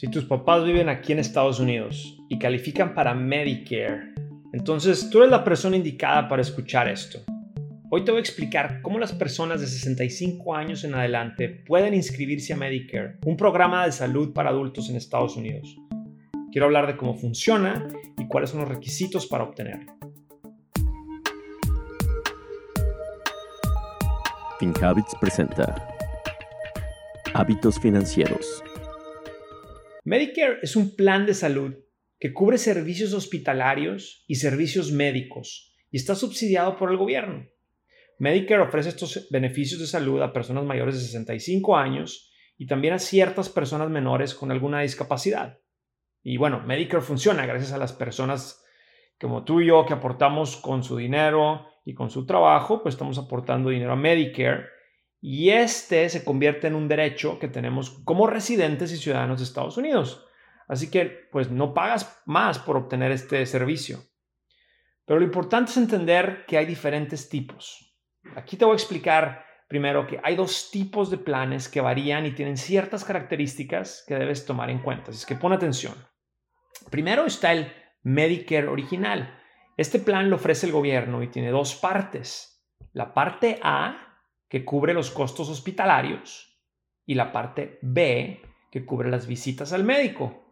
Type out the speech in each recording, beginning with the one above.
Si tus papás viven aquí en Estados Unidos y califican para Medicare, entonces tú eres la persona indicada para escuchar esto. Hoy te voy a explicar cómo las personas de 65 años en adelante pueden inscribirse a Medicare, un programa de salud para adultos en Estados Unidos. Quiero hablar de cómo funciona y cuáles son los requisitos para obtenerlo. FinHabits presenta Hábitos financieros Medicare es un plan de salud que cubre servicios hospitalarios y servicios médicos y está subsidiado por el gobierno. Medicare ofrece estos beneficios de salud a personas mayores de 65 años y también a ciertas personas menores con alguna discapacidad. Y bueno, Medicare funciona gracias a las personas como tú y yo que aportamos con su dinero y con su trabajo, pues estamos aportando dinero a Medicare y este se convierte en un derecho que tenemos como residentes y ciudadanos de Estados Unidos. Así que pues no pagas más por obtener este servicio. Pero lo importante es entender que hay diferentes tipos. Aquí te voy a explicar primero que hay dos tipos de planes que varían y tienen ciertas características que debes tomar en cuenta. Así que pon atención. Primero está el Medicare original. Este plan lo ofrece el gobierno y tiene dos partes. La parte A que cubre los costos hospitalarios y la parte B, que cubre las visitas al médico.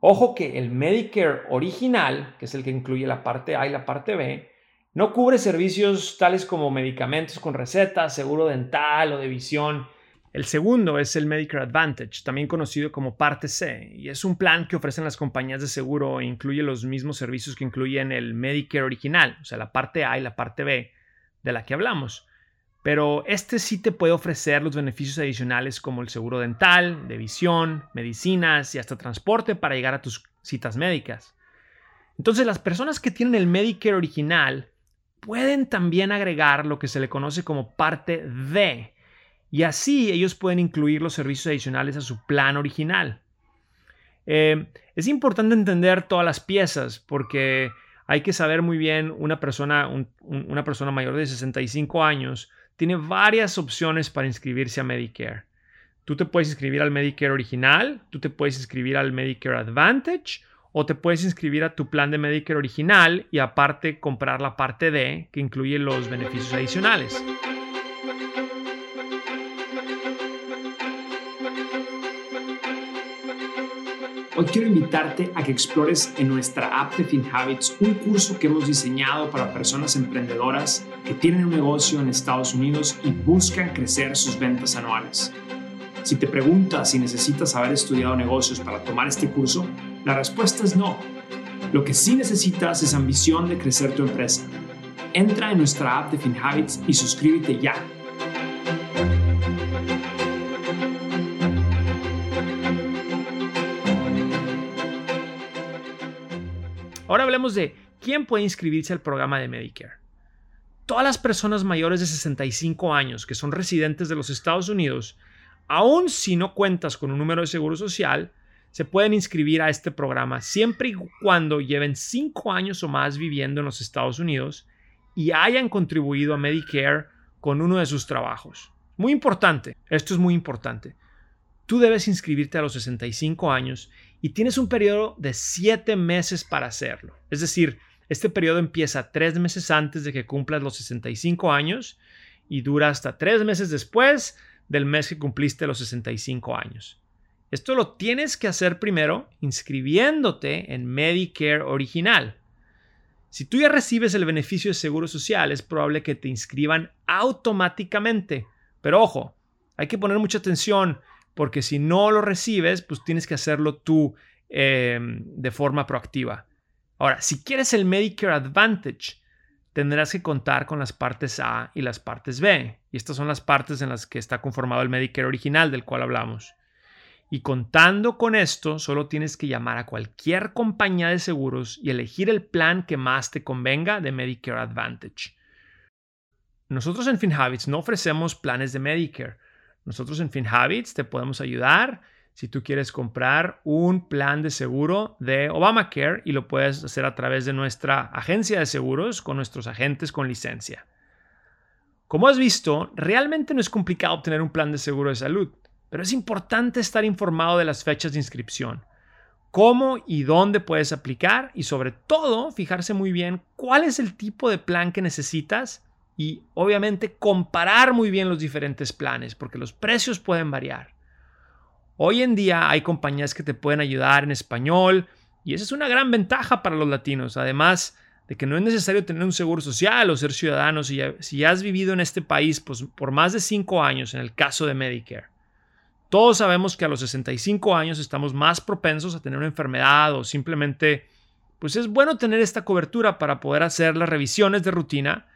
Ojo que el Medicare original, que es el que incluye la parte A y la parte B, no cubre servicios tales como medicamentos con receta, seguro dental o de visión. El segundo es el Medicare Advantage, también conocido como parte C, y es un plan que ofrecen las compañías de seguro e incluye los mismos servicios que incluyen el Medicare original, o sea, la parte A y la parte B de la que hablamos. Pero este sí te puede ofrecer los beneficios adicionales como el seguro dental, de visión, medicinas y hasta transporte para llegar a tus citas médicas. Entonces las personas que tienen el Medicare original pueden también agregar lo que se le conoce como parte D y así ellos pueden incluir los servicios adicionales a su plan original. Eh, es importante entender todas las piezas porque hay que saber muy bien una persona, una persona mayor de 65 años tiene varias opciones para inscribirse a Medicare. Tú te puedes inscribir al Medicare original, tú te puedes inscribir al Medicare Advantage o te puedes inscribir a tu plan de Medicare original y aparte comprar la parte D que incluye los beneficios adicionales. Hoy quiero invitarte a que explores en nuestra app de FinHabits un curso que hemos diseñado para personas emprendedoras que tienen un negocio en Estados Unidos y buscan crecer sus ventas anuales. Si te preguntas si necesitas haber estudiado negocios para tomar este curso, la respuesta es no. Lo que sí necesitas es ambición de crecer tu empresa. Entra en nuestra app de FinHabits y suscríbete ya Ahora hablemos de quién puede inscribirse al programa de Medicare. Todas las personas mayores de 65 años que son residentes de los Estados Unidos, aun si no cuentas con un número de seguro social, se pueden inscribir a este programa siempre y cuando lleven 5 años o más viviendo en los Estados Unidos y hayan contribuido a Medicare con uno de sus trabajos. Muy importante, esto es muy importante. Tú debes inscribirte a los 65 años y tienes un periodo de 7 meses para hacerlo. Es decir, este periodo empieza 3 meses antes de que cumplas los 65 años y dura hasta 3 meses después del mes que cumpliste los 65 años. Esto lo tienes que hacer primero inscribiéndote en Medicare original. Si tú ya recibes el beneficio de seguro social, es probable que te inscriban automáticamente. Pero ojo, hay que poner mucha atención porque si no lo recibes, pues tienes que hacerlo tú em, de forma proactiva. Ahora, si quieres el Medicare Advantage, tendrás que contar con las partes A y las partes B. Y estas son las partes en las que está conformado el Medicare original del cual hablamos. Y contando con esto, solo tienes que llamar a cualquier compañía de seguros y elegir el plan que más te convenga de Medicare Advantage. Nosotros en FinHabits no ofrecemos planes de Medicare, nosotros en FinHabits te podemos ayudar si tú quieres comprar un plan de seguro de Obamacare y lo puedes hacer a través de nuestra agencia de seguros con nuestros agentes con licencia. Como has visto, realmente no es complicado obtener un plan de seguro de salud. pero es importante estar informado de las fechas de inscripción, cómo y dónde puedes aplicar y sobre todo fijarse muy bien cuál es el tipo de plan que necesitas y obviamente comparar muy bien los diferentes planes porque los precios pueden variar. Hoy en día hay compañías que te pueden ayudar en español y esa es una gran ventaja para los latinos. Además de que no es necesario tener un seguro social o ser ciudadano si ya, si has vivido en este país pues, por más de cinco años en el caso de Medicare. Todos sabemos que a los 65 años estamos más propensos a tener una enfermedad o simplemente pues es bueno tener esta cobertura para poder hacer las revisiones de rutina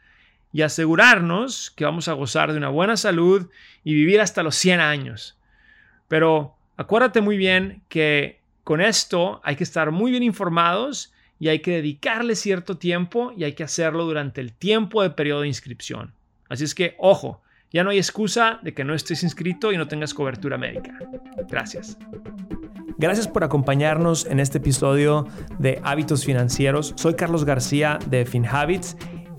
y asegurarnos que vamos a gozar de una buena salud y vivir hasta los 100 años. Pero acuérdate muy bien que con esto hay que estar muy bien informados y hay que dedicarle cierto tiempo y hay que hacerlo durante el tiempo de periodo de inscripción. Así es que, ojo, ya no hay excusa de que no estés inscrito y no tengas cobertura médica. Gracias. Gracias por acompañarnos en este episodio de Hábitos Financieros. Soy Carlos García de FinHabits.